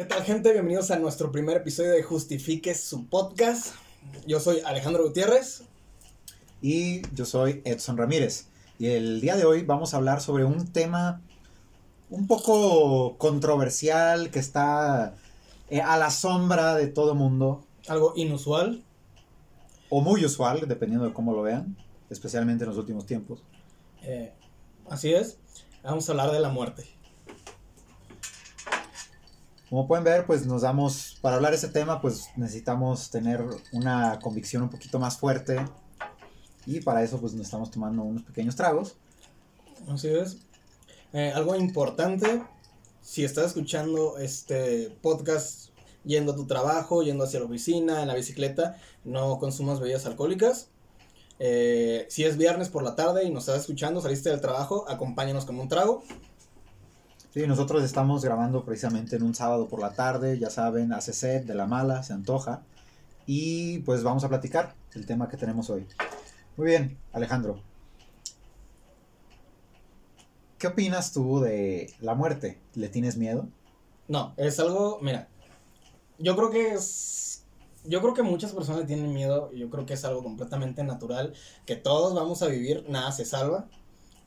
¿Qué tal gente? Bienvenidos a nuestro primer episodio de Justifique su podcast. Yo soy Alejandro Gutiérrez. Y yo soy Edson Ramírez. Y el día de hoy vamos a hablar sobre un tema un poco controversial que está eh, a la sombra de todo mundo. Algo inusual. O muy usual, dependiendo de cómo lo vean, especialmente en los últimos tiempos. Eh, así es. Vamos a hablar de la muerte. Como pueden ver, pues nos damos, para hablar ese tema, pues necesitamos tener una convicción un poquito más fuerte. Y para eso, pues nos estamos tomando unos pequeños tragos. Así es. Eh, algo importante, si estás escuchando este podcast yendo a tu trabajo, yendo hacia la oficina, en la bicicleta, no consumas bebidas alcohólicas. Eh, si es viernes por la tarde y nos estás escuchando, saliste del trabajo, acompáñanos con un trago. Sí, nosotros estamos grabando precisamente en un sábado por la tarde, ya saben, hace sed de la mala, se antoja. Y pues vamos a platicar el tema que tenemos hoy. Muy bien, Alejandro. ¿Qué opinas tú de la muerte? ¿Le tienes miedo? No, es algo, mira, yo creo que es, yo creo que muchas personas tienen miedo, yo creo que es algo completamente natural, que todos vamos a vivir, nada se salva.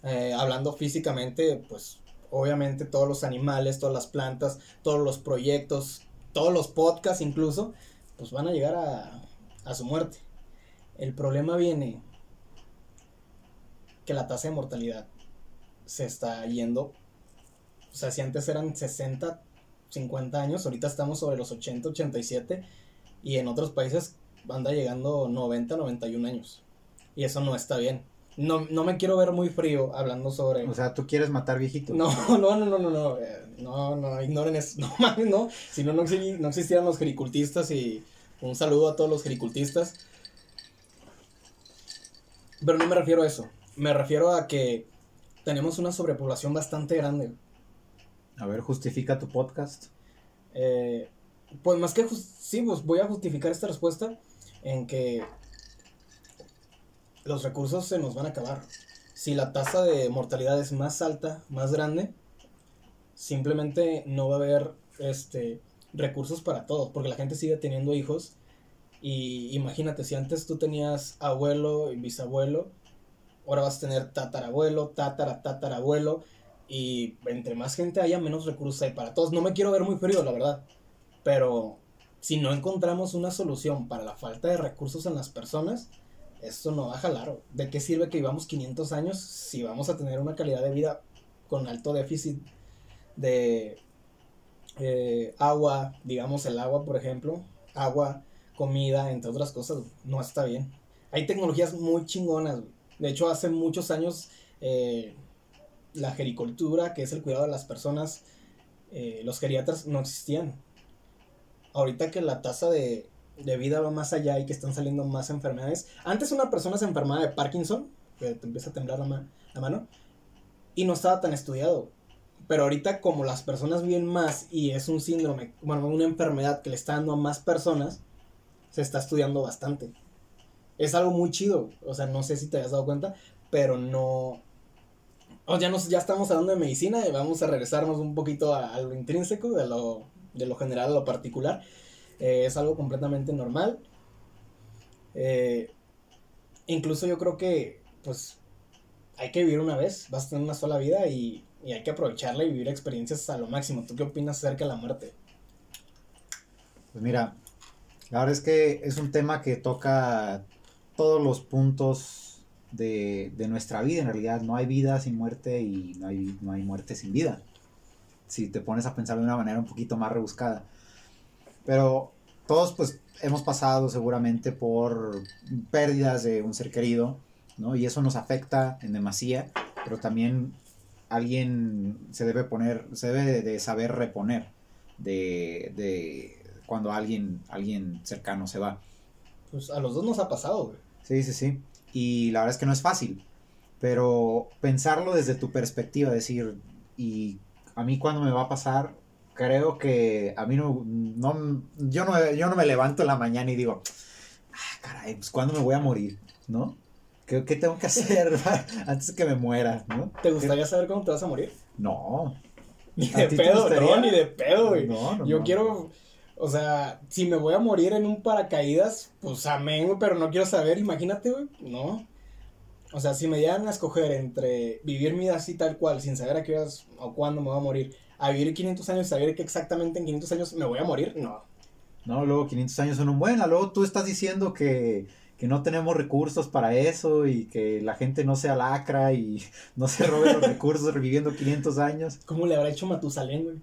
Eh, hablando físicamente, pues obviamente todos los animales, todas las plantas, todos los proyectos, todos los podcasts incluso, pues van a llegar a, su muerte. El problema viene que la tasa de mortalidad se está yendo. O sea, si antes eran 60, 50 años, ahorita estamos sobre los 80, 87 y en otros países anda llegando 90, 91 años. Y eso no está bien no, no me quiero ver muy frío hablando sobre. O sea, tú quieres matar viejitos. No, no, no, no, no, no. Eh, no, no, ignoren eso. No mames, no. Si no, no, no existieran los gericultistas y un saludo a todos los gericultistas. Pero no me refiero a eso. Me refiero a que tenemos una sobrepoblación bastante grande. A ver, justifica tu podcast. Eh, pues más que sí, pues voy a justificar esta respuesta en que los recursos se nos van a acabar. Si la tasa de mortalidad es más alta, más grande, simplemente no va a haber este, recursos para todos, porque la gente sigue teniendo hijos. Y imagínate, si antes tú tenías abuelo y bisabuelo, ahora vas a tener tatarabuelo, tatara, tatarabuelo, y entre más gente haya, menos recursos hay para todos. No me quiero ver muy frío, la verdad, pero si no encontramos una solución para la falta de recursos en las personas, esto no va a jalar. ¿De qué sirve que vivamos 500 años si vamos a tener una calidad de vida con alto déficit de eh, agua, digamos el agua, por ejemplo, agua, comida, entre otras cosas, no está bien. Hay tecnologías muy chingonas. De hecho, hace muchos años eh, la gericultura, que es el cuidado de las personas, eh, los geriatras no existían. Ahorita que la tasa de de vida va más allá y que están saliendo más enfermedades. Antes una persona se enfermaba de Parkinson, que te empieza a temblar la, la mano, y no estaba tan estudiado. Pero ahorita como las personas viven más y es un síndrome, bueno, una enfermedad que le está dando a más personas, se está estudiando bastante. Es algo muy chido, o sea, no sé si te has dado cuenta, pero no... O ya, nos, ya estamos hablando de medicina y vamos a regresarnos un poquito a, a lo intrínseco, de lo, de lo general a lo particular. Eh, es algo completamente normal. Eh, incluso yo creo que, pues, hay que vivir una vez, vas a tener una sola vida y, y hay que aprovecharla y vivir experiencias a lo máximo. ¿Tú qué opinas acerca de la muerte? Pues mira, la verdad es que es un tema que toca todos los puntos de, de, nuestra vida. En realidad no hay vida sin muerte y no hay, no hay muerte sin vida. Si te pones a pensar de una manera un poquito más rebuscada. Pero todos pues hemos pasado seguramente por pérdidas de un ser querido, ¿no? Y eso nos afecta en demasía, pero también alguien se debe poner, se debe de saber reponer de, de cuando alguien, alguien cercano se va. Pues a los dos nos ha pasado, güey. Sí, sí, sí. Y la verdad es que no es fácil. Pero pensarlo desde tu perspectiva, decir, ¿y a mí cuándo me va a pasar? Creo que a mí no, no, yo no, yo no me levanto en la mañana y digo, ah, caray, pues ¿cuándo me voy a morir? ¿No? ¿Qué, qué tengo que hacer antes de que me muera? ¿no? ¿Te gustaría saber cómo te vas a morir? No. Ni ¿A de pedo, no, ni de pedo, güey. No, no, Yo no. quiero, o sea, si me voy a morir en un paracaídas, pues amén, güey, pero no quiero saber, imagínate, güey, no. O sea, si me dieran a escoger entre vivir mi vida así tal cual, sin saber a qué horas o cuándo me voy a morir, a vivir 500 años y saber que exactamente en 500 años me voy a morir, no. No, luego 500 años son un buen. Luego tú estás diciendo que, que no tenemos recursos para eso y que la gente no sea lacra y no se robe los recursos reviviendo 500 años. ¿Cómo le habrá hecho Matusalén, güey?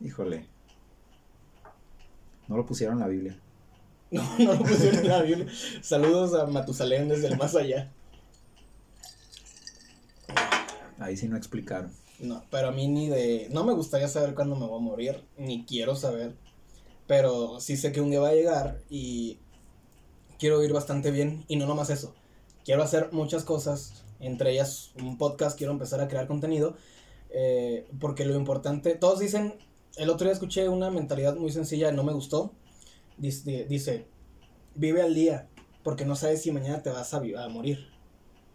Híjole. No lo pusieron en la Biblia. No, no lo pusieron en la Biblia. Saludos a Matusalén desde el más allá. Ahí sí no explicaron. No, pero a mí ni de... No me gustaría saber cuándo me voy a morir, ni quiero saber. Pero sí sé que un día va a llegar y quiero ir bastante bien. Y no nomás eso. Quiero hacer muchas cosas, entre ellas un podcast, quiero empezar a crear contenido. eh, porque lo importante, todos dicen, el otro día escuché una mentalidad muy sencilla, no me gustó. Dice, dice vive al día, porque no sabes si mañana te vas a, a morir.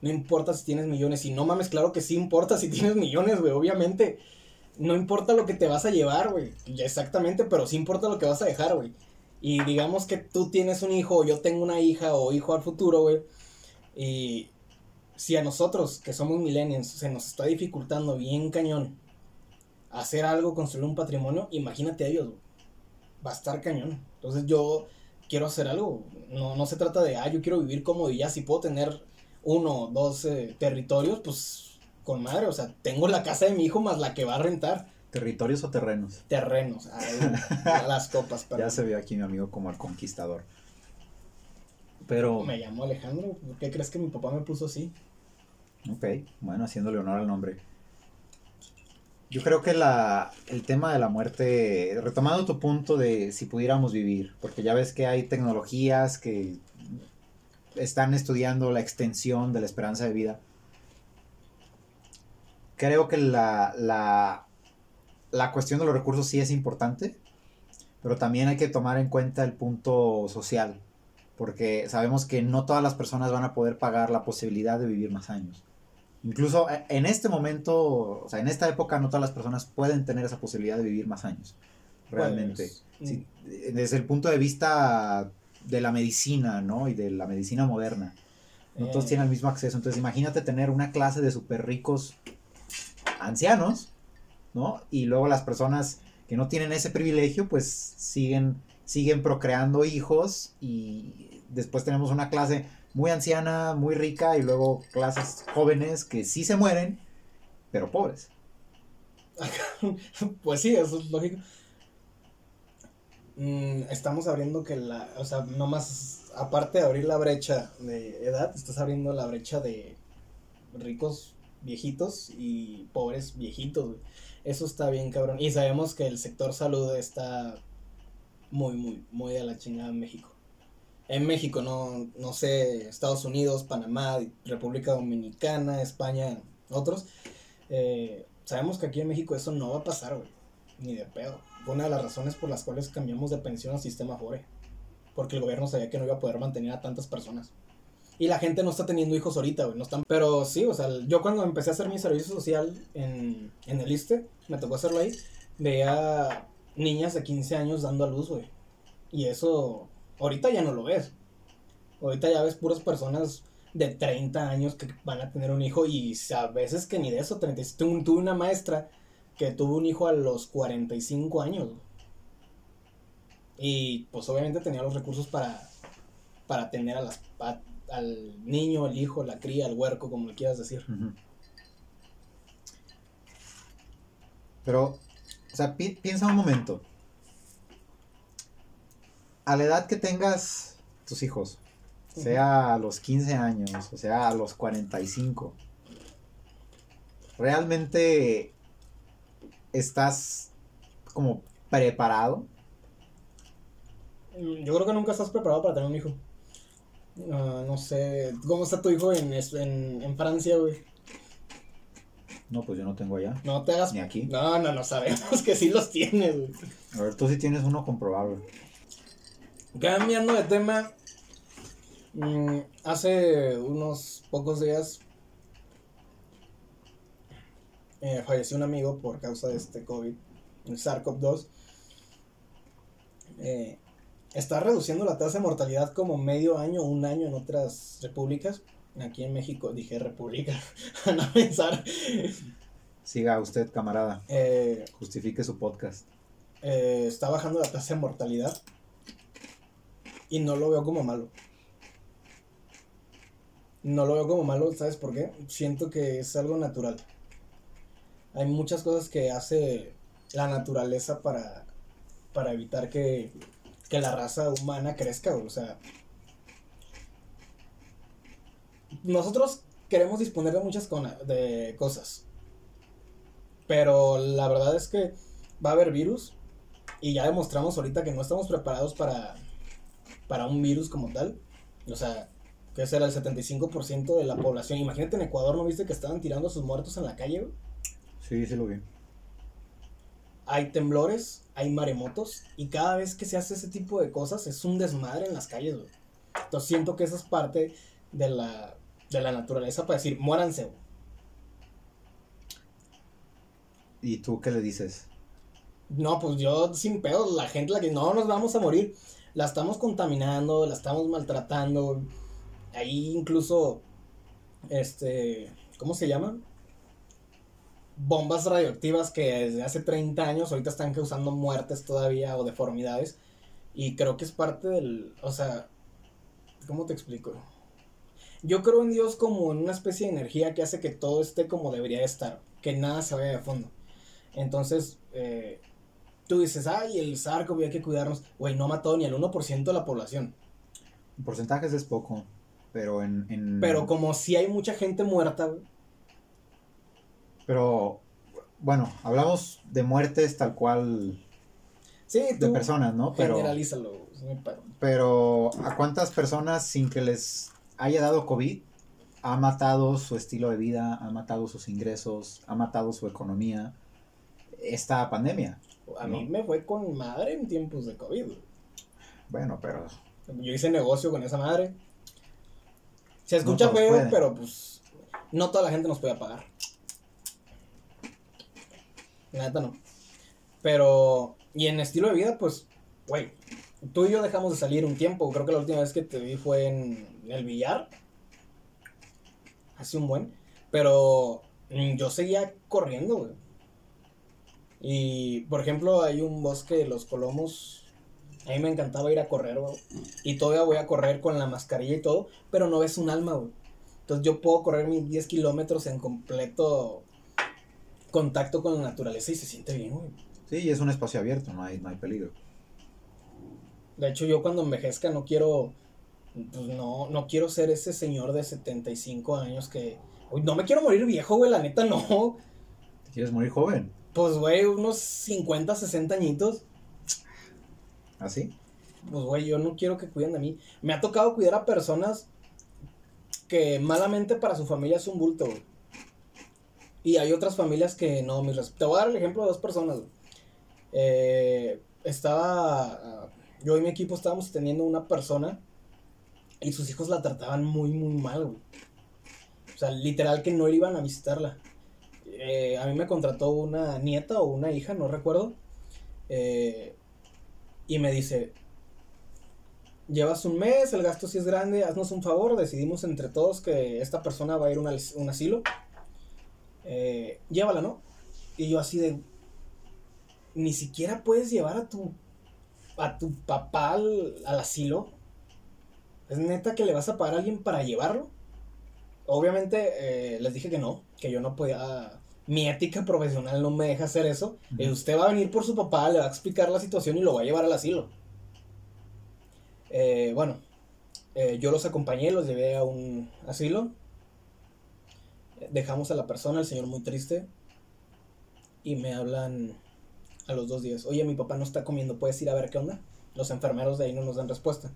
No importa si tienes millones. Y no mames, claro que sí importa si tienes millones, güey, obviamente. No importa lo que te vas a llevar, güey. Exactamente, pero sí importa lo que vas a dejar, güey. Y digamos que tú tienes un hijo, o yo tengo una hija, o hijo al futuro, güey. Y si a nosotros, que somos millennials, se nos está dificultando bien cañón hacer algo, construir un patrimonio, imagínate a ellos, güey. Va a estar cañón. Entonces yo quiero hacer algo. No, no se trata de, ah, yo quiero vivir cómodo y ya, si puedo tener uno, dos eh, territorios, pues con madre, o sea, tengo la casa de mi hijo más la que va a rentar. ¿Territorios o terrenos? Terrenos, ay, las copas, Ya perdón. se ve aquí mi amigo como el conquistador. Pero, Me llamo Alejandro, ¿por qué crees que mi papá me puso así? ok, bueno, haciéndole honor al nombre. Yo creo que la, el tema de la muerte, retomando tu punto de si pudiéramos vivir, porque ya ves que hay tecnologías que están estudiando la extensión de la esperanza de vida. Creo que la, la, la cuestión de los recursos sí es importante, pero también hay que tomar en cuenta el punto social, porque sabemos que no todas las personas van a poder pagar la posibilidad de vivir más años. Incluso eh, en este momento, o sea, en esta época no todas las personas pueden tener esa posibilidad de vivir más años, realmente. Sí, desde el punto de vista de la medicina, ¿no? Y de la medicina moderna. No todos Eh. tienen el mismo acceso. Entonces, imagínate tener una clase de súper ricos ancianos, ¿no? Y luego las personas que no tienen ese privilegio, pues siguen, siguen procreando hijos y después tenemos una clase muy anciana, muy rica y luego clases jóvenes que sí se mueren, pero pobres. Pues sí, eso es lógico. Mm, estamos abriendo que la, o sea, no más, aparte de abrir la brecha de edad, estás abriendo la brecha de ricos viejitos y pobres viejitos, güey. Eso está bien, cabrón. Y sabemos que el sector salud está muy, muy, muy de la chingada en México. En México, no, no sé, Estados Unidos, Panamá, República Dominicana, España, otros. Eh, sabemos que aquí en México eso no va a pasar, güey. Ni de pedo. Una de las razones por las cuales cambiamos de pensión al sistema FORE. Porque el gobierno sabía que no iba a poder mantener a tantas personas. Y la gente no está teniendo hijos ahorita, güey. No están... Pero sí, o sea, yo cuando empecé a hacer mi servicio social en, en el ISTE, me tocó hacerlo ahí, veía niñas de 15 años dando a luz, güey. Y eso, ahorita ya no lo ves. Ahorita ya ves puras personas de 30 años que van a tener un hijo y a veces que ni de eso, 30. Tu- Tuve una maestra que tuvo un hijo a los 45 años. Y pues obviamente tenía los recursos para, para tener a las, a- al niño, el hijo, la cría, el huerco, como le quieras decir. Pero, o sea, pi- piensa un momento. A la edad que tengas tus hijos, sea a los 15 años, o sea a los 45, ¿realmente estás como preparado? Yo creo que nunca estás preparado para tener un hijo. Ah, no sé, ¿cómo está tu hijo en, en, en Francia, güey? No, pues yo no tengo allá. No te hagas... Ni aquí. No, no, no sabemos que sí los tienes, güey. A ver, tú sí tienes uno comprobable. Cambiando de tema, mm, hace unos pocos días eh, falleció un amigo por causa de este COVID, el SARS-CoV-2. Eh, está reduciendo la tasa de mortalidad como medio año, un año en otras repúblicas. Aquí en México, dije república, a no pensar. Siga usted, camarada. Eh, Justifique su podcast. eh, está bajando la tasa de mortalidad. Y no lo veo como malo. No lo veo como malo, ¿sabes por qué? Siento que es algo natural. Hay muchas cosas que hace la naturaleza para, para evitar que, que la raza humana crezca. O sea, nosotros queremos disponer de muchas de cosas. Pero la verdad es que va a haber virus. Y ya demostramos ahorita que no estamos preparados para, para un virus como tal. O sea, que ese era el 75% de la población. Imagínate en Ecuador, ¿no viste que estaban tirando a sus muertos en la calle? güey? Sí, sí lo vi. Hay temblores, hay maremotos. Y cada vez que se hace ese tipo de cosas es un desmadre en las calles, güey. Entonces siento que esa es parte de la, de la naturaleza para decir, muéranse, güey. ¿Y tú qué le dices? No, pues yo sin pedos, la gente la que no nos vamos a morir, la estamos contaminando, la estamos maltratando. Ahí incluso, este, ¿cómo se llaman? Bombas radioactivas que desde hace 30 años ahorita están causando muertes todavía o deformidades. Y creo que es parte del, o sea, ¿cómo te explico? Yo creo en Dios como en una especie de energía que hace que todo esté como debería estar, que nada se vaya de fondo. Entonces, eh, tú dices, ay, el sarco, hay que cuidarnos. Güey, no mató ni al 1% de la población. En porcentajes es poco, pero en... en- Pero como si hay mucha gente muerta, güey. Pero, bueno, hablamos de muertes tal cual Sí, de personas, ¿no? Pero, generalízalo. pero ¿a cuántas personas sin que les haya dado COVID ha matado su estilo de vida, ha matado sus ingresos, ha matado su economía esta pandemia? A ¿No? mí me fue con madre en tiempos de COVID. Bueno, pero Yo hice negocio con esa madre. Se escucha todos feo, pueden. pero pues no toda la gente nos puede pagar. La no. Pero, y en estilo de vida, pues, güey, tú y yo dejamos de salir un tiempo. Creo que la última vez que te vi fue en el billar. Hace un buen. Pero mm, yo seguía corriendo, güey. Y, por ejemplo, hay un bosque de los Colomos. A mí me encantaba ir a correr, güey. Y todavía voy a correr con la mascarilla y todo, pero no ves un alma, güey. Entonces yo puedo correr mis 10 kilómetros en completo contacto con la naturaleza y se siente bien, güey. sí, es un espacio abierto, no hay, no hay peligro. De hecho, yo cuando envejezca no quiero, pues no, no quiero ser ese señor de 75 años que... Uy, no me quiero morir viejo, güey, la neta no. ¿Te quieres morir joven? Pues, güey, unos 50, 60 añitos. ¿Así? Pues, güey, yo no quiero que cuiden de mí. Me ha tocado cuidar a personas que malamente para su familia es un bulto, güey. Y hay otras familias que no, res- Te voy a dar el ejemplo de dos personas. Eh, estaba. ah, Yo y mi equipo estábamos teniendo una persona y sus hijos la trataban muy, muy mal, güey. O sea, literal que no iban a visitarla. Eh, a mí me contrató una nieta o una hija, no recuerdo. Eh, y me dice, llevas un mes, el gasto sí es grande, haznos un favor, decidimos entre todos que esta persona va a ir a un, un asilo. Eh, llévala, ¿no? Y yo así de, ni siquiera puedes llevar a tu, a tu papá al, al asilo. ¿Es neta que le vas a pagar a alguien para llevarlo? Obviamente eh, les dije que no, que yo no podía, mi ética profesional no me deja hacer eso. Eh, usted va a venir por su papá, le va a explicar la situación y lo va a llevar al asilo. Eh, bueno, eh, yo los acompañé, los llevé a un asilo. Dejamos a la persona, el señor muy triste. Y me hablan a los dos días. Oye, mi papá no está comiendo, ¿puedes ir a ver qué onda? Los enfermeros de ahí no nos dan respuesta.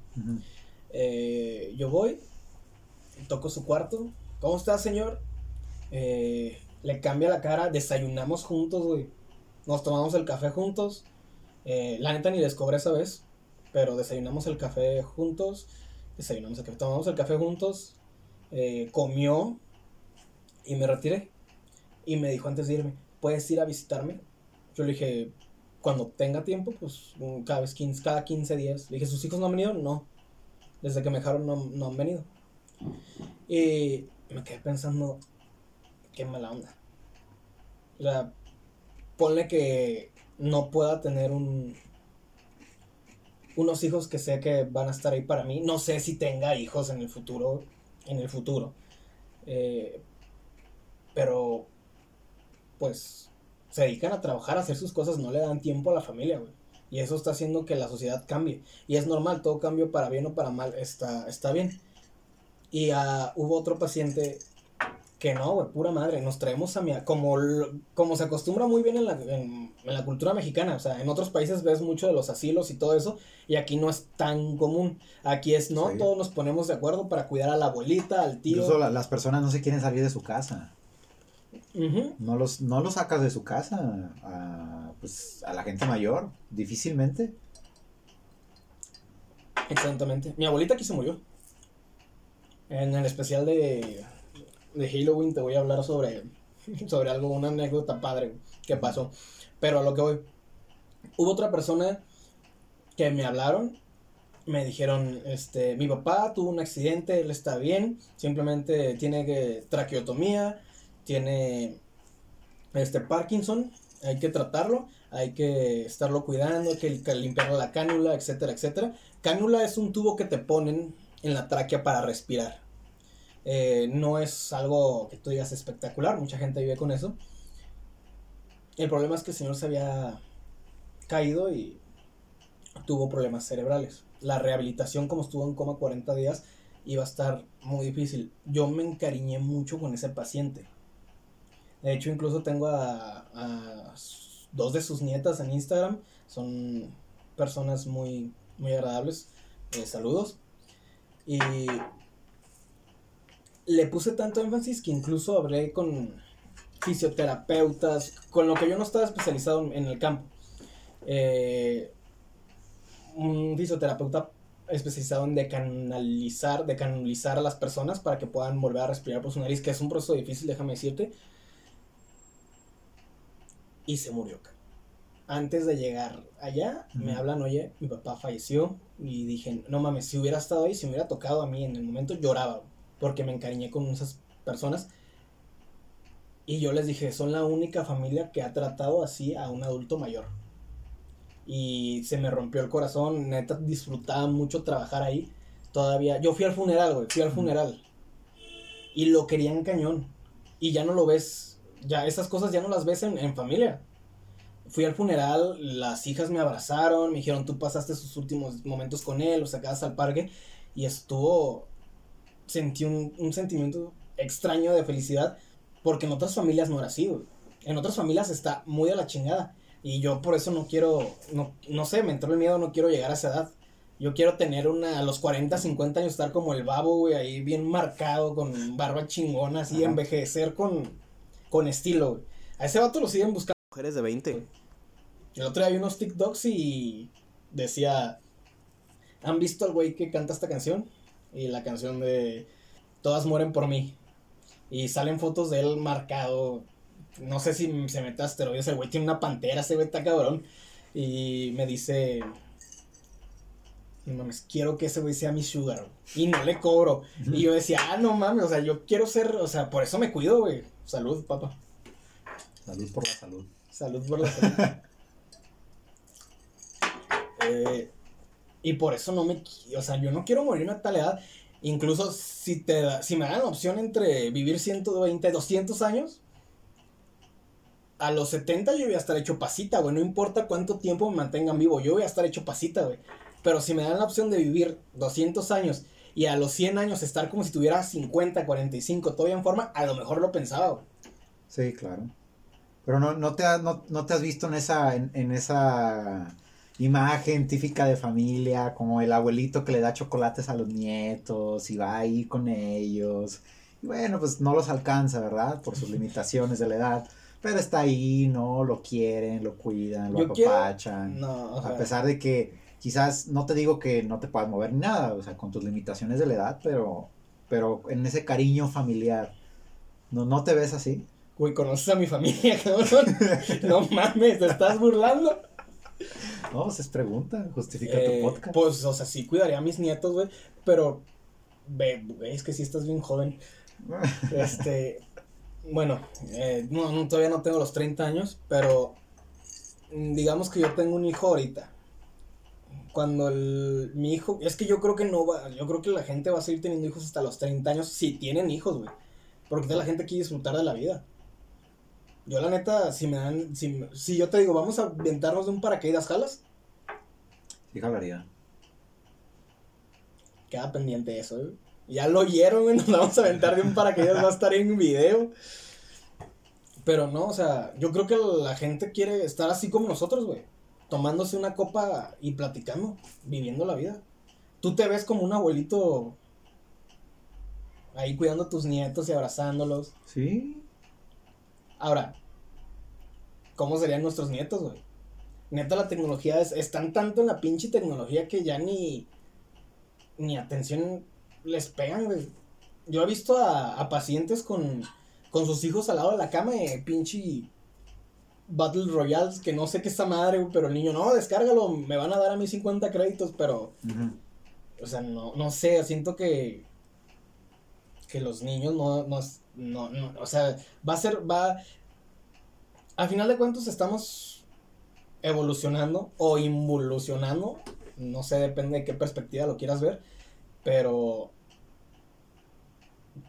Eh, yo voy, toco su cuarto. ¿Cómo está, señor? Eh, le cambia la cara, desayunamos juntos, güey. Nos tomamos el café juntos. Eh, la neta ni les cobré esa vez, pero desayunamos el café juntos. Desayunamos el café, tomamos el café juntos. eh, comió y me retiré. Y me dijo antes de irme, ¿puedes ir a visitarme? Yo le dije, cuando tenga tiempo, pues cada vez 15, cada 15 días. Le dije, ¿sus hijos no han venido? No. Desde que me dejaron no, no han venido. Y me quedé pensando, qué mala onda. O sea, ponle que no pueda tener un unos hijos que sé que van a estar ahí para mí. No sé si tenga hijos en el futuro, en el futuro. Eh, pero, pues, se dedican a trabajar, a hacer sus cosas, no le dan tiempo a la familia, güey. Y eso está haciendo que la sociedad cambie. Y es normal, todo cambio para bien o para mal está, está bien. Y uh, hubo otro paciente que no, güey, pura madre, nos traemos a mi... Como, como se acostumbra muy bien en la, en, la cultura mexicana, o sea, en otros países ves mucho de los asilos y todo eso, y aquí no es tan común. Aquí es, ¿no? Todos nos ponemos de acuerdo para cuidar a la abuelita, al tío. Incluso las personas no se quieren salir de su casa. No, los, no los sacas de su casa a, pues, a la gente mayor, difícilmente. Exactamente. Mi abuelita aquí se murió. En el especial de de Halloween te voy a hablar sobre, sobre algo, una anécdota padre que pasó. Pero a lo que voy. Hubo otra persona que me hablaron, me dijeron, este, mi papá tuvo un accidente, él está bien, simplemente tiene que traqueotomía, tiene este Parkinson, hay que tratarlo, hay que estarlo cuidando, hay que limpiarle la cánula, etcétera, etcétera. Cánula es un tubo que te ponen en la tráquea para respirar. Eh, no es algo que tú digas espectacular, mucha gente vive con eso. El problema es que el señor se había caído y tuvo problemas cerebrales. La rehabilitación, como estuvo en coma 40 días, iba a estar muy difícil. Yo me encariñé mucho con ese paciente. De hecho, incluso tengo a, dos de sus nietas en Instagram. Son personas muy, muy agradables. Eh, saludos. Y le puse tanto énfasis que incluso hablé con fisioterapeutas, con lo que yo no estaba especializado en el campo. Eh, un fisioterapeuta especializado en decanalizar, decanalizar a las personas para que puedan volver a respirar por su nariz, que es un proceso difícil, déjame decirte. Y se murió. Antes de llegar allá, me hablan, oye, mi papá falleció. Y dije, no mames, si hubiera estado ahí, si me hubiera tocado a mí en el momento, lloraba porque me encariñé con esas personas. Y yo les dije, son la única familia que ha tratado así a un adulto mayor. Y se me rompió el corazón, neta disfrutaba mucho trabajar ahí. Todavía, yo fui al funeral, güey, fui al funeral. Y lo querían cañón. Y ya no lo ves, ya esas cosas ya no las ves en, en familia. Fui al funeral, las hijas me abrazaron, me dijeron, tú pasaste sus últimos momentos con él, o sacadas al parque. Y estuvo, sentí un, sentimiento extraño de felicidad porque en otras familias no era así, En otras familias está muy a la chingada. Y yo por eso no quiero, no, no sé, me entró el miedo, no quiero llegar a esa edad. Yo quiero tener una, a los 40, 50 años, estar como el babo, güey, ahí bien marcado, con barba chingona, así, envejecer con, con estilo, A ese vato lo siguen buscando mujeres de 20. El otro día vi unos TikToks y decía, ¿han visto al güey que canta esta canción? y la canción de Todas mueren por mí. Y salen fotos de él marcado. No sé si se mete asteroides. El güey tiene una pantera, ese güey está cabrón. Y me dice. No mames, quiero que ese güey sea mi sugar. Y no le cobro. Y yo decía, ah, no mames, o sea, yo quiero ser. O sea, por eso me cuido, güey. Salud, papá. Salud por la salud. Salud por la salud. eh, y por eso no me, o sea, yo no quiero morir a tal edad. Incluso si te si me dan la opción entre vivir 120, 200 años, a los 70 yo voy a estar hecho pasita, güey. No importa cuánto tiempo me mantengan vivo, yo voy a estar hecho pasita, güey. Pero si me dan la opción de vivir 200 años y a los 100 años estar como si tuviera 50, 45 todavía en forma, a lo mejor lo pensaba, güey. Sí, claro. Pero no, no, te, no, no te has visto en esa, en esa imagen típica de familia, como el abuelito que le da chocolates a los nietos y va ahí con ellos. Y bueno, pues no los alcanza, ¿verdad? Por sus limitaciones de la edad. Pero está ahí, ¿no? Lo quieren, lo cuidan, lo apapachan. a pesar de que quizás no te digo que no te puedas mover ni nada, o sea, con tus limitaciones de la edad, pero, pero en ese cariño familiar, ¿no, no te ves así? Güey, ¿conoces a mi familia, cabrón? no mames, ¿te estás burlando? No, pues es pregunta, justifica Eh, tu podcast. Pues, o sea, sí cuidaría a mis nietos, güey, pero, ve, es que sí estás bien joven. Este, bueno, eh, no, no, todavía no tengo los 30 años, pero mm, digamos que yo tengo un hijo ahorita. Cuando el- mi hijo, es que yo creo que no va, yo creo que la gente va a seguir teniendo hijos hasta los 30 años si tienen hijos, güey. Porque la gente quiere disfrutar de la vida. Yo la neta, si me dan, si, si yo te digo, vamos a aventarnos de un paracaídas, ¿jalas? Sí, jalaría. Queda pendiente eso, güey. Ya lo oyeron, güey. Nos vamos a aventar de un paracaídas, va a estar en video. Pero no, o sea, yo creo que la gente quiere estar así como nosotros, güey. Tomándose una copa y platicando, viviendo la vida. Tú te ves como un abuelito ahí cuidando a tus nietos y abrazándolos. Sí. Ahora, ¿cómo serían nuestros nietos, güey? Neta, la tecnología es, están tanto en la pinche tecnología que ya ni, ni atención les pegan, güey. Yo he visto a, a pacientes con, con sus hijos al lado de la cama de pinche Battle Royale, que no sé qué es esa madre, güey, pero el niño, no, descárgalo, me van a dar a mí 50 créditos, pero, o sea, no, no sé, siento que, que los niños no, no, no, no, o sea, va a ser, va, al final de cuentas estamos evolucionando o involucionando, no sé, depende de qué perspectiva lo quieras ver, pero,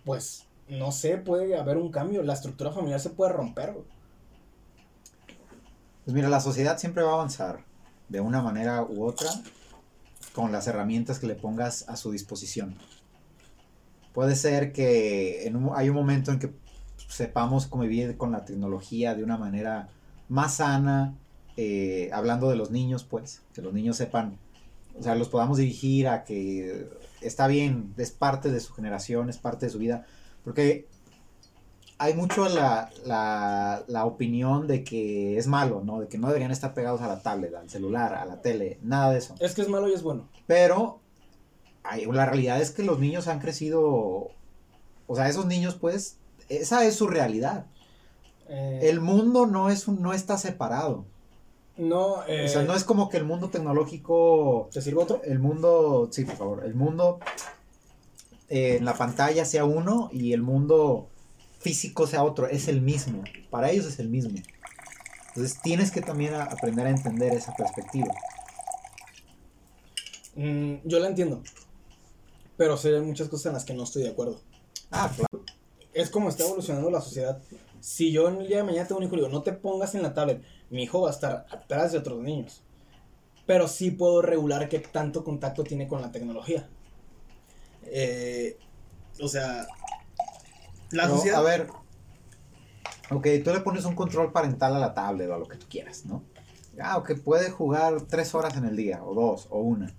pues, no sé, puede haber un cambio, la estructura familiar se puede romper, güey. Pues mira, la sociedad siempre va a avanzar de una manera u otra con las herramientas que le pongas a su disposición. Puede ser que en un- hay un momento en que sepamos convivir con la tecnología de una manera más sana, eh, hablando de los niños, pues, que los niños sepan, o sea, los podamos dirigir a que está bien, es parte de su generación, es parte de su vida, porque hay mucho la, la, la opinión de que es malo, ¿no? De que no deberían estar pegados a la tablet, al celular, a la tele, nada de eso. Es que es malo y es bueno. Pero hay- la realidad es que los niños han crecido, o sea, esos niños pues, esa es su realidad. Eh, El mundo no, es un, no está separado. no, eh, O sea, no es como que el mundo tecnológico, ¿Te sirve otro? el mundo, sí, por favor, el mundo eh, en la pantalla sea uno y el mundo físico sea otro, es el mismo. Para ellos es el mismo. Entonces tienes que también a- aprender a entender esa perspectiva. Mm, yo la entiendo. Pero sí hay muchas cosas en las que no estoy de acuerdo. Ah, claro. Es como está evolucionando la sociedad. Si yo en el día de mañana tengo un hijo y digo, no te pongas en la tablet, mi hijo va a estar atrás de otros niños. Pero sí puedo regular qué tanto contacto tiene con la tecnología. Eh, o sea, la Pero, sociedad... A ver, ok, tú le pones un control parental a la tablet o a lo que tú quieras, ¿no? Ah, ok, puede jugar tres horas en el día, o dos, o una.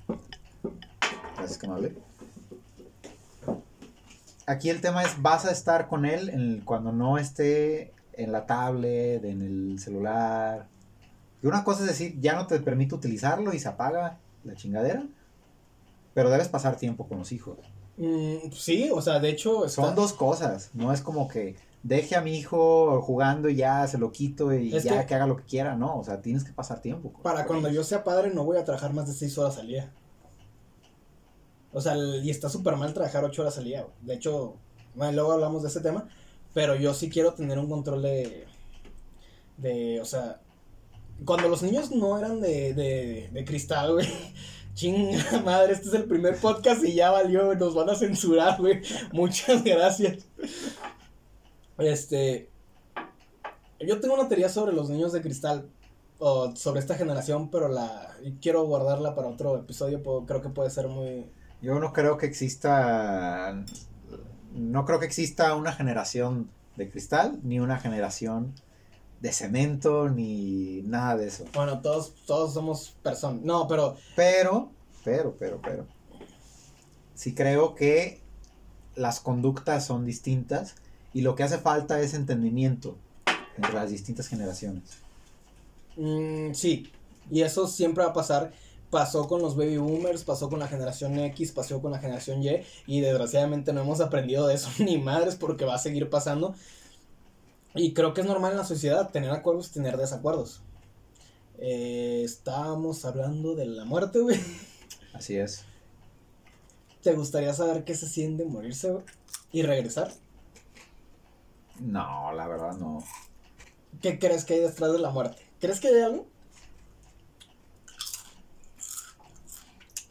Gracias, que amable. Aquí el tema es, vas a estar con él en el- cuando no esté en la tablet, en el celular. Y una cosa es decir, ya no te permite utilizarlo y se apaga la chingadera. Pero debes pasar tiempo con los hijos. Mm, sí, o sea, de hecho... está- Son dos cosas, no es como que deje a mi hijo jugando y ya se lo quito y Es ya que- que... haga lo que quiera, no, o sea, tienes que pasar tiempo. Para cuando ellos. yo sea padre no voy a trabajar más de 6 horas al día. O sea, y está súper mal trabajar 8 horas al día. De hecho, bueno, luego hablamos de ese tema. Pero yo sí quiero tener un control de... De, o sea... Cuando los niños no eran de, de, de cristal, güey. Chinga madre, este es el primer podcast y ya valió, nos van a censurar, güey. Muchas gracias. Este... Yo tengo una teoría sobre los niños de cristal o sobre esta generación, pero la quiero guardarla para otro episodio, puedo- creo que puede ser muy... Yo no creo que exista, no creo que exista una generación de cristal, ni una generación de cemento, ni nada de eso. Bueno, todos, todos somos personas. No, pero Pero, pero, pero, pero, sí creo que las conductas son distintas y lo que hace falta es entendimiento entre las distintas generaciones. mm, sí, y eso siempre va a pasar. Pasó con los baby boomers, pasó con la generación X, pasó con la generación Y, y desgraciadamente no hemos aprendido de eso ni madres porque va a seguir pasando. Y creo que es normal en la sociedad tener acuerdos y tener desacuerdos. Eh, estábamos hablando de la muerte, güey. Así es. ¿Te gustaría saber qué se siente morirse güey? y regresar? No, la verdad no. ¿Qué crees que hay detrás de la muerte? ¿Crees que hay algo?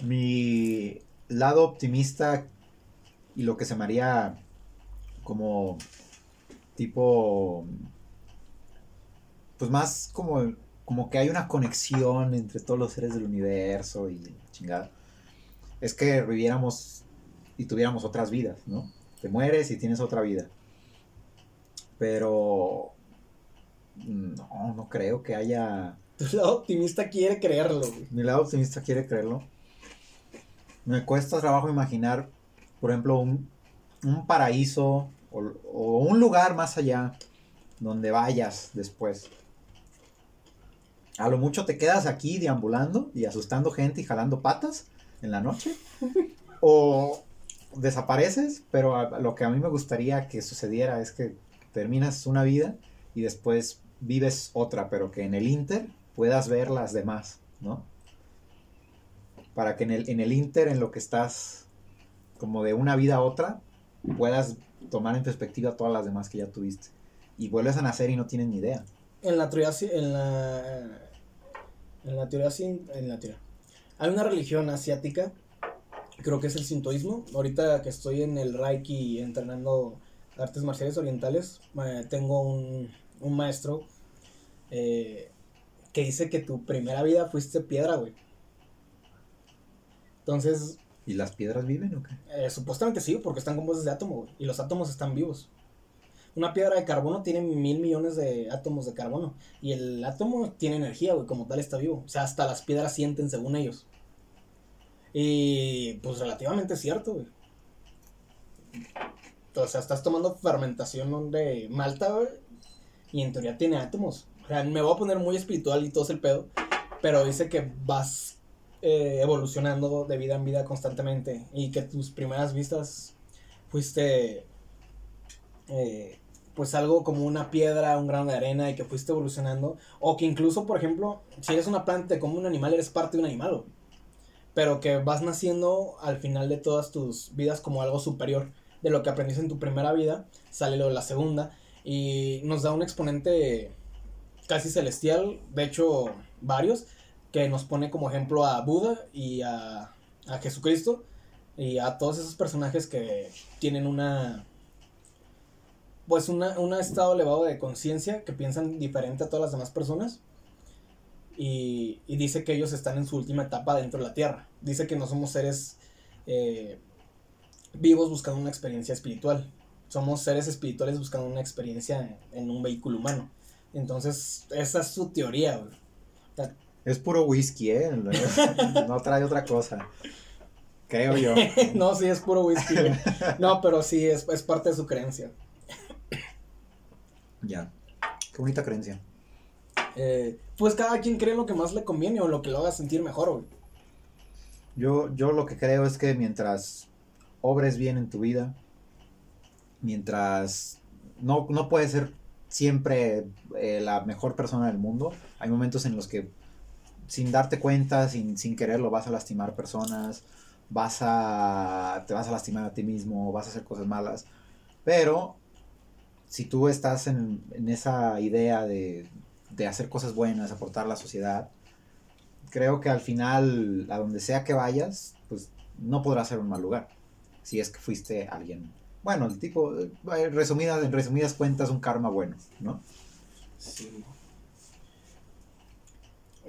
Mi lado optimista y lo que se me haría como tipo pues más como como que hay una conexión entre todos los seres del universo y chingada es que viviéramos y tuviéramos otras vidas, ¿no? Te mueres y tienes otra vida. Pero no, no creo que haya. Tu lado optimista quiere creerlo, güey. Mi lado optimista quiere creerlo. Me cuesta trabajo imaginar, por ejemplo, un, un paraíso o, o un lugar más allá donde vayas después. A lo mucho te quedas aquí deambulando y asustando gente y jalando patas en la noche. o desapareces, pero a- lo que a mí me gustaría que sucediera es que terminas una vida y después vives otra, pero que en el inter puedas ver las demás, ¿no? Para que en el, en el inter, en lo que estás como de una vida a otra, puedas tomar en perspectiva todas las demás que ya tuviste. Y vuelves a nacer y no tienes ni idea. En la teoría, en la, en la teoría, en la teoría. Hay una religión asiática, creo que es el sintoísmo. Ahorita que estoy en el Reiki entrenando artes marciales orientales, tengo un, un maestro eh, que dice que tu primera vida fuiste piedra, güey. Entonces, ¿Y las piedras viven o qué? eh, supuestamente sí, porque están compuestos de átomo, güey, y los átomos están vivos. Una piedra de carbono tiene mil millones de átomos de carbono, y el átomo tiene energía, güey, como tal está vivo. O sea, hasta las piedras sienten según ellos. Y pues relativamente cierto, güey. O sea, estás tomando fermentación de malta, güey, y en teoría tiene átomos. O sea, me voy a poner muy espiritual y todo es el pedo, pero dice que vas eh, evolucionando de vida en vida constantemente y que tus primeras vistas fuiste eh, pues algo como una piedra, un grano de arena y que fuiste evolucionando. O que incluso por ejemplo si eres una planta como un animal eres parte de un animal pero que vas naciendo al final de todas tus vidas como algo superior de lo que aprendiste en tu primera vida sale lo de la segunda y nos da un exponente casi celestial de hecho varios que nos pone como ejemplo a Buda y a, a Jesucristo y a todos esos personajes que tienen una pues una, un estado elevado de conciencia que piensan diferente a todas las demás personas y, y dice que ellos están en su última etapa dentro de la tierra. Dice que no somos seres eh, vivos buscando una experiencia espiritual. Somos seres espirituales buscando una experiencia en, un vehículo humano. Entonces esa es su teoría Es puro whisky, ¿eh? No trae otra cosa. Creo yo. no, sí, es puro whisky. No, pero sí, es, es parte de su creencia. Ya. Qué bonita creencia. Eh, pues cada quien cree lo que más le conviene o lo que lo haga sentir mejor, güey. Yo, yo lo que creo es que mientras obres bien en tu vida, mientras no, no puedes ser siempre eh, la mejor persona del mundo, hay momentos en los que sin darte cuenta, sin, sin quererlo, vas a lastimar personas, vas a, te vas a lastimar a ti mismo, vas a hacer cosas malas, pero si tú estás en, en esa idea de, de hacer cosas buenas, aportar a la sociedad, creo que al final, a donde sea que vayas, pues no podrá ser un mal lugar. Si es que fuiste alguien. Bueno, el tipo, eh, resumidas, en resumidas cuentas, un karma bueno, ¿no? Sí.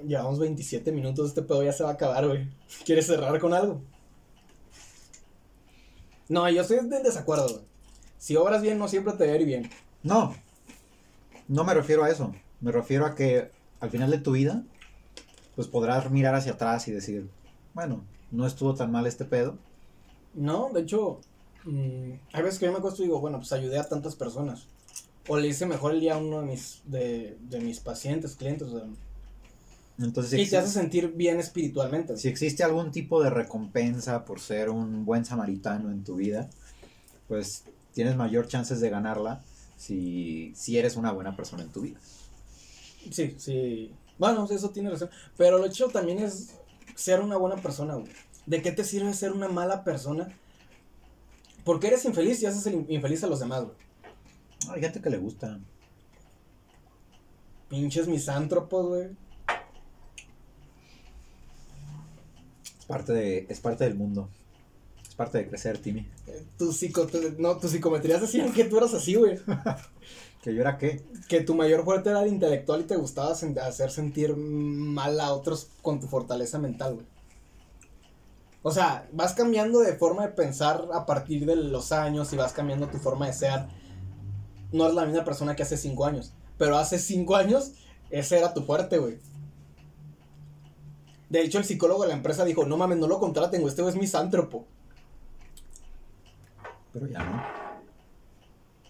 Llevamos 27 minutos, este pedo ya se va a acabar, güey. ¿Quieres cerrar con algo? No, yo estoy en desacuerdo, güey. Si obras bien, no siempre te va a ir bien. No, no me refiero a eso. Me refiero a que al final de tu vida, pues podrás mirar hacia atrás y decir, bueno, no estuvo tan mal este pedo. No, de hecho, mm, hay veces que yo me acuesto y digo, bueno, pues ayudé a tantas personas. O le hice mejor el día a uno de mis, de, de mis pacientes, clientes. O sea, Entonces, y te hace sentir bien espiritualmente. si existe algún tipo de recompensa por ser un buen samaritano en tu vida, pues tienes mayor chances de ganarla si, si eres una buena persona en tu vida. Sí, sí. Bueno, eso tiene razón. Pero lo hecho también es ser una buena persona, güey. ¿De qué te sirve ser una mala persona? Porque eres infeliz y haces el infeliz a los demás, güey. Hay gente que le gusta. Pinches misántropos, güey. Parte, de, es parte del mundo. Es parte de crecer, Timmy. Tus, psico no, tus psicometrías decían que tú eras así, güey. ¿Que yo era qué? Que tu mayor fuerte era el intelectual y te gustaba hacer sentir mal a otros con tu fortaleza mental, güey. O sea, vas cambiando de forma de pensar a partir de los años y vas cambiando tu forma de ser. No es la misma persona que hace cinco años. Pero hace cinco años, ese era tu fuerte, güey. De hecho, el psicólogo de la empresa dijo, no mames, no lo contraten, este güey es misántropo. Pero ya no.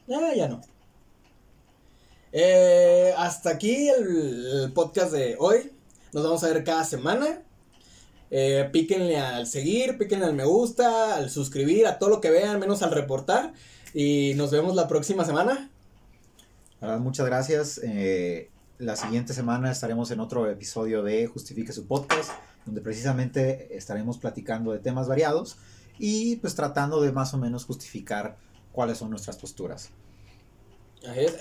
Ya, ya no. Eh, hasta aquí el, podcast de hoy. Nos vamos a ver cada semana. Eh, píquenle al seguir, píquenle al me gusta, al suscribir, a todo lo que vean, menos al reportar. Y nos vemos la próxima semana. muchas gracias. Eh, la siguiente semana estaremos en otro episodio de Justifique su podcast, donde precisamente estaremos platicando de temas variados y pues tratando de más o menos justificar cuáles son nuestras posturas.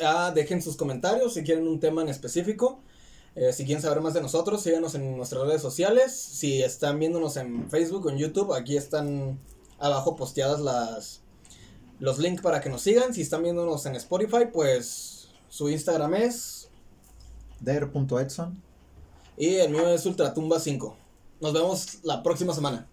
Ah, dejen sus comentarios si quieren un tema en específico. Eh, si quieren saber más de nosotros, síganos en nuestras redes sociales. Si están viéndonos en Facebook o en YouTube, aquí están abajo posteadas las los links para que nos sigan. Si están viéndonos en Spotify, pues su Instagram es der.edson y el mío es ultratumba5. Nos vemos la próxima semana.